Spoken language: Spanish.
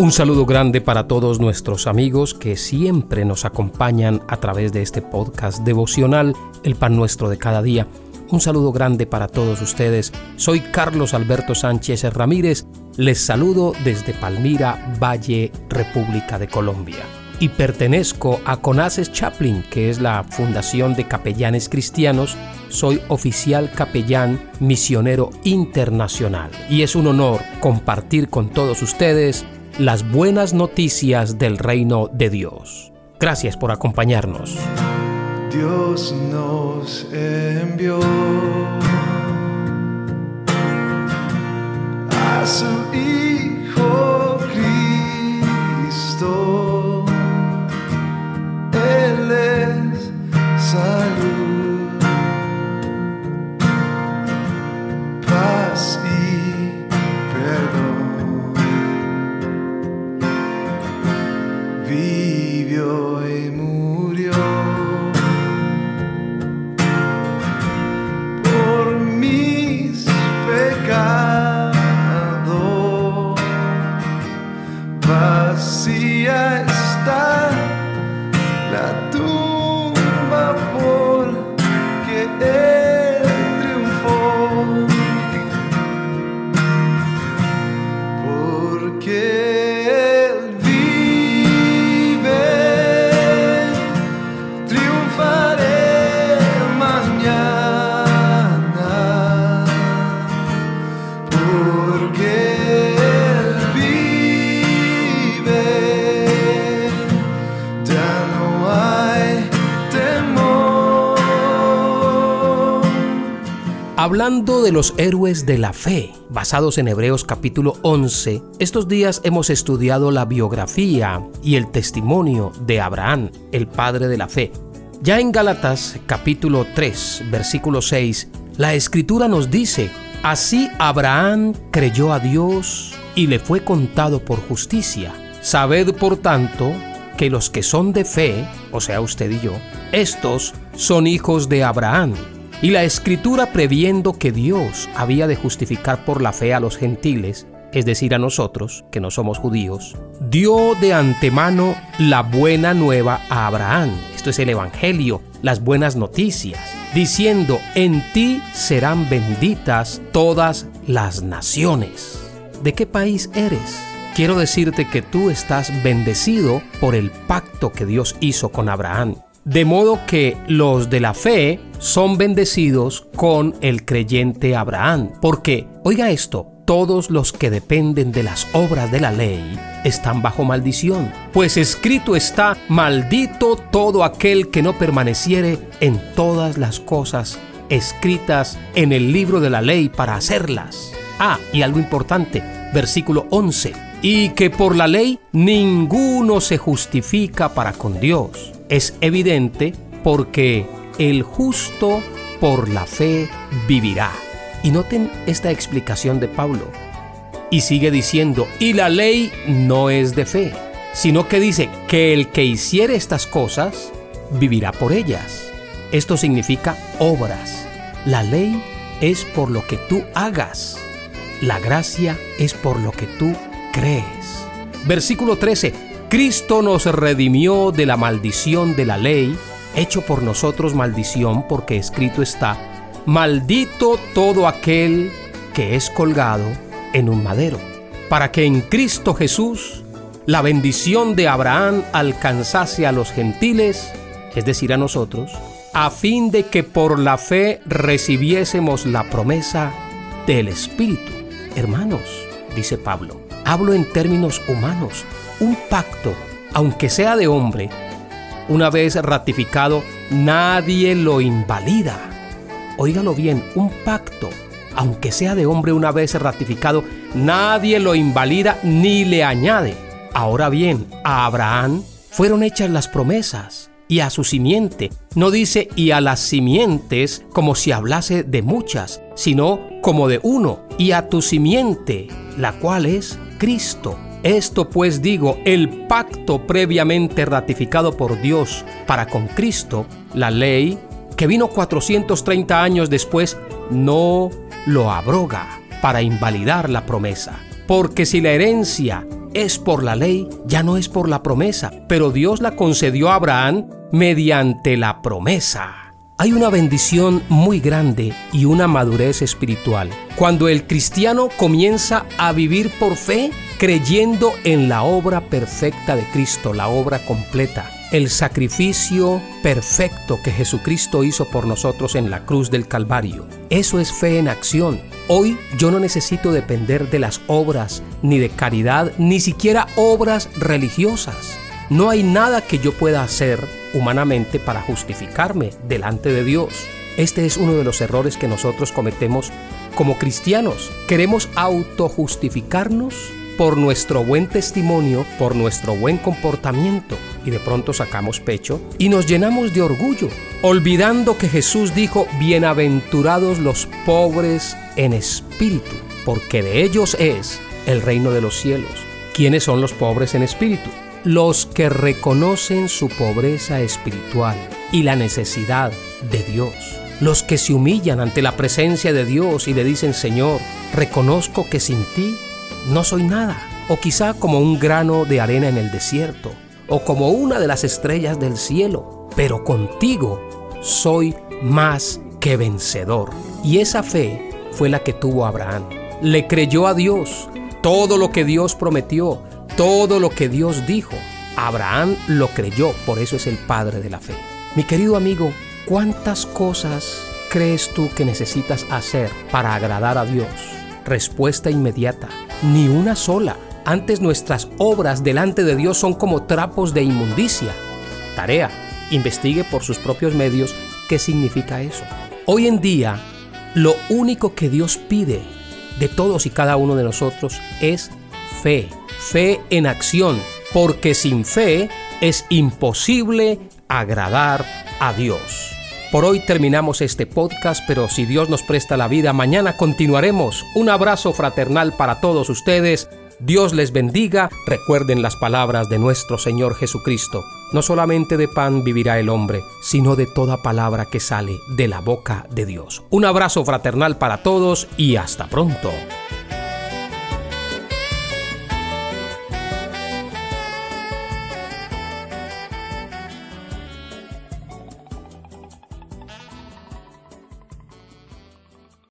Un saludo grande para todos nuestros amigos que siempre nos acompañan a través de este podcast devocional, El Pan Nuestro de cada día. Un saludo grande para todos ustedes. Soy Carlos Alberto Sánchez Ramírez. Les saludo desde Palmira, Valle, República de Colombia. Y pertenezco a Conaces Chaplin, que es la Fundación de Capellanes Cristianos. Soy oficial capellán misionero internacional. Y es un honor compartir con todos ustedes las buenas noticias del reino de Dios. Gracias por acompañarnos. Dios nos envió Hablando de los héroes de la fe, basados en Hebreos capítulo 11, estos días hemos estudiado la biografía y el testimonio de Abraham, el padre de la fe. Ya en Gálatas capítulo 3, versículo 6, la escritura nos dice, así Abraham creyó a Dios y le fue contado por justicia. Sabed por tanto que los que son de fe, o sea usted y yo, estos son hijos de Abraham. Y la escritura previendo que Dios había de justificar por la fe a los gentiles, es decir, a nosotros, que no somos judíos, dio de antemano la buena nueva a Abraham. Esto es el Evangelio, las buenas noticias, diciendo, en ti serán benditas todas las naciones. ¿De qué país eres? Quiero decirte que tú estás bendecido por el pacto que Dios hizo con Abraham. De modo que los de la fe son bendecidos con el creyente Abraham. Porque, oiga esto, todos los que dependen de las obras de la ley están bajo maldición. Pues escrito está, maldito todo aquel que no permaneciere en todas las cosas escritas en el libro de la ley para hacerlas. Ah, y algo importante, versículo 11. Y que por la ley ninguno se justifica para con Dios. Es evidente porque el justo por la fe vivirá. Y noten esta explicación de Pablo. Y sigue diciendo, y la ley no es de fe, sino que dice que el que hiciere estas cosas vivirá por ellas. Esto significa obras. La ley es por lo que tú hagas. La gracia es por lo que tú crees. Versículo 13. Cristo nos redimió de la maldición de la ley, hecho por nosotros maldición porque escrito está, maldito todo aquel que es colgado en un madero, para que en Cristo Jesús la bendición de Abraham alcanzase a los gentiles, es decir, a nosotros, a fin de que por la fe recibiésemos la promesa del Espíritu. Hermanos, dice Pablo, hablo en términos humanos, un pacto, aunque sea de hombre, una vez ratificado, nadie lo invalida. Óigalo bien, un pacto, aunque sea de hombre una vez ratificado, nadie lo invalida ni le añade. Ahora bien, a Abraham fueron hechas las promesas y a su simiente. No dice y a las simientes como si hablase de muchas, sino como de uno, y a tu simiente, la cual es Cristo. Esto pues digo, el pacto previamente ratificado por Dios para con Cristo, la ley, que vino 430 años después, no lo abroga para invalidar la promesa. Porque si la herencia es por la ley, ya no es por la promesa, pero Dios la concedió a Abraham mediante la promesa. Hay una bendición muy grande y una madurez espiritual. Cuando el cristiano comienza a vivir por fe, creyendo en la obra perfecta de Cristo, la obra completa, el sacrificio perfecto que Jesucristo hizo por nosotros en la cruz del Calvario. Eso es fe en acción. Hoy yo no necesito depender de las obras, ni de caridad, ni siquiera obras religiosas. No hay nada que yo pueda hacer humanamente para justificarme delante de Dios. Este es uno de los errores que nosotros cometemos como cristianos. Queremos autojustificarnos por nuestro buen testimonio, por nuestro buen comportamiento, y de pronto sacamos pecho y nos llenamos de orgullo, olvidando que Jesús dijo, bienaventurados los pobres en espíritu, porque de ellos es el reino de los cielos. ¿Quiénes son los pobres en espíritu? Los que reconocen su pobreza espiritual y la necesidad de Dios. Los que se humillan ante la presencia de Dios y le dicen, Señor, reconozco que sin ti no soy nada, o quizá como un grano de arena en el desierto, o como una de las estrellas del cielo, pero contigo soy más que vencedor. Y esa fe fue la que tuvo Abraham. Le creyó a Dios todo lo que Dios prometió, todo lo que Dios dijo. Abraham lo creyó, por eso es el padre de la fe. Mi querido amigo, ¿cuántas cosas crees tú que necesitas hacer para agradar a Dios? Respuesta inmediata ni una sola. Antes nuestras obras delante de Dios son como trapos de inmundicia. Tarea, investigue por sus propios medios qué significa eso. Hoy en día, lo único que Dios pide de todos y cada uno de nosotros es fe, fe en acción, porque sin fe es imposible agradar a Dios. Por hoy terminamos este podcast, pero si Dios nos presta la vida, mañana continuaremos. Un abrazo fraternal para todos ustedes. Dios les bendiga. Recuerden las palabras de nuestro Señor Jesucristo. No solamente de pan vivirá el hombre, sino de toda palabra que sale de la boca de Dios. Un abrazo fraternal para todos y hasta pronto.